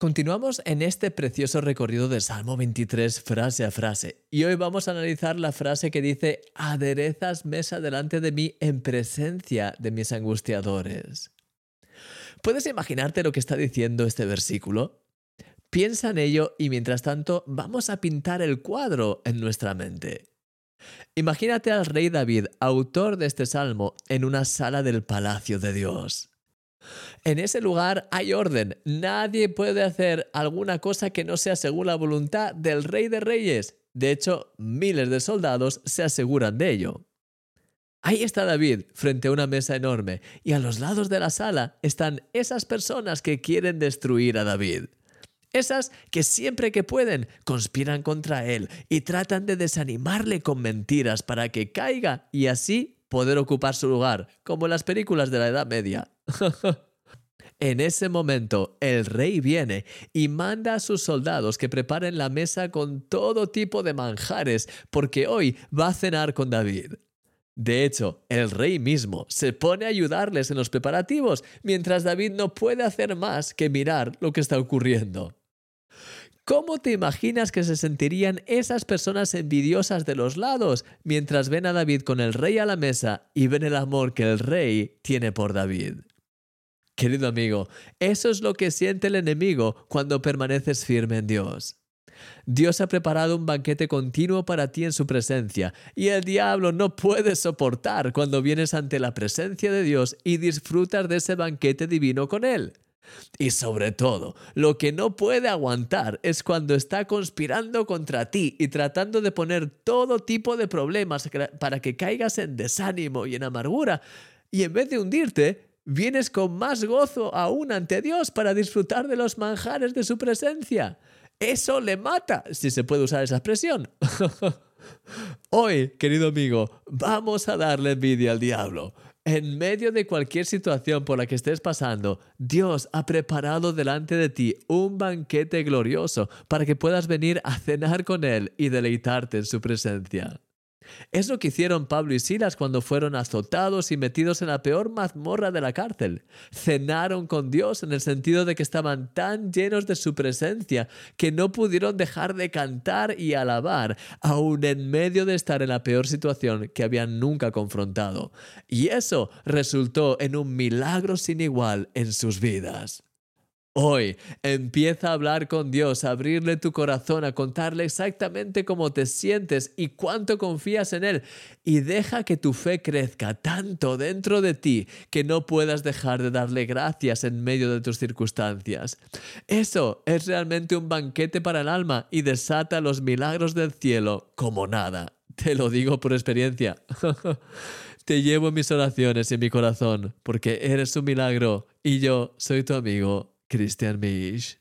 Continuamos en este precioso recorrido del Salmo 23 frase a frase y hoy vamos a analizar la frase que dice aderezas mesa delante de mí en presencia de mis angustiadores. ¿Puedes imaginarte lo que está diciendo este versículo? Piensa en ello y mientras tanto vamos a pintar el cuadro en nuestra mente. Imagínate al rey David, autor de este salmo, en una sala del palacio de Dios. En ese lugar hay orden. Nadie puede hacer alguna cosa que no sea según la voluntad del Rey de Reyes. De hecho, miles de soldados se aseguran de ello. Ahí está David frente a una mesa enorme y a los lados de la sala están esas personas que quieren destruir a David. Esas que siempre que pueden conspiran contra él y tratan de desanimarle con mentiras para que caiga y así poder ocupar su lugar, como en las películas de la Edad Media. en ese momento, el rey viene y manda a sus soldados que preparen la mesa con todo tipo de manjares, porque hoy va a cenar con David. De hecho, el rey mismo se pone a ayudarles en los preparativos, mientras David no puede hacer más que mirar lo que está ocurriendo. ¿Cómo te imaginas que se sentirían esas personas envidiosas de los lados mientras ven a David con el rey a la mesa y ven el amor que el rey tiene por David? Querido amigo, eso es lo que siente el enemigo cuando permaneces firme en Dios. Dios ha preparado un banquete continuo para ti en su presencia, y el diablo no puede soportar cuando vienes ante la presencia de Dios y disfrutas de ese banquete divino con Él. Y sobre todo, lo que no puede aguantar es cuando está conspirando contra ti y tratando de poner todo tipo de problemas para que caigas en desánimo y en amargura. Y en vez de hundirte, vienes con más gozo aún ante Dios para disfrutar de los manjares de su presencia. Eso le mata, si se puede usar esa expresión. Hoy, querido amigo, vamos a darle envidia al diablo. En medio de cualquier situación por la que estés pasando, Dios ha preparado delante de ti un banquete glorioso para que puedas venir a cenar con Él y deleitarte en su presencia. Es lo que hicieron Pablo y Silas cuando fueron azotados y metidos en la peor mazmorra de la cárcel. Cenaron con Dios en el sentido de que estaban tan llenos de su presencia que no pudieron dejar de cantar y alabar, aun en medio de estar en la peor situación que habían nunca confrontado. Y eso resultó en un milagro sin igual en sus vidas. Hoy empieza a hablar con Dios, a abrirle tu corazón, a contarle exactamente cómo te sientes y cuánto confías en Él. Y deja que tu fe crezca tanto dentro de ti que no puedas dejar de darle gracias en medio de tus circunstancias. Eso es realmente un banquete para el alma y desata los milagros del cielo como nada. Te lo digo por experiencia. Te llevo en mis oraciones y en mi corazón porque eres un milagro y yo soy tu amigo Christian Meij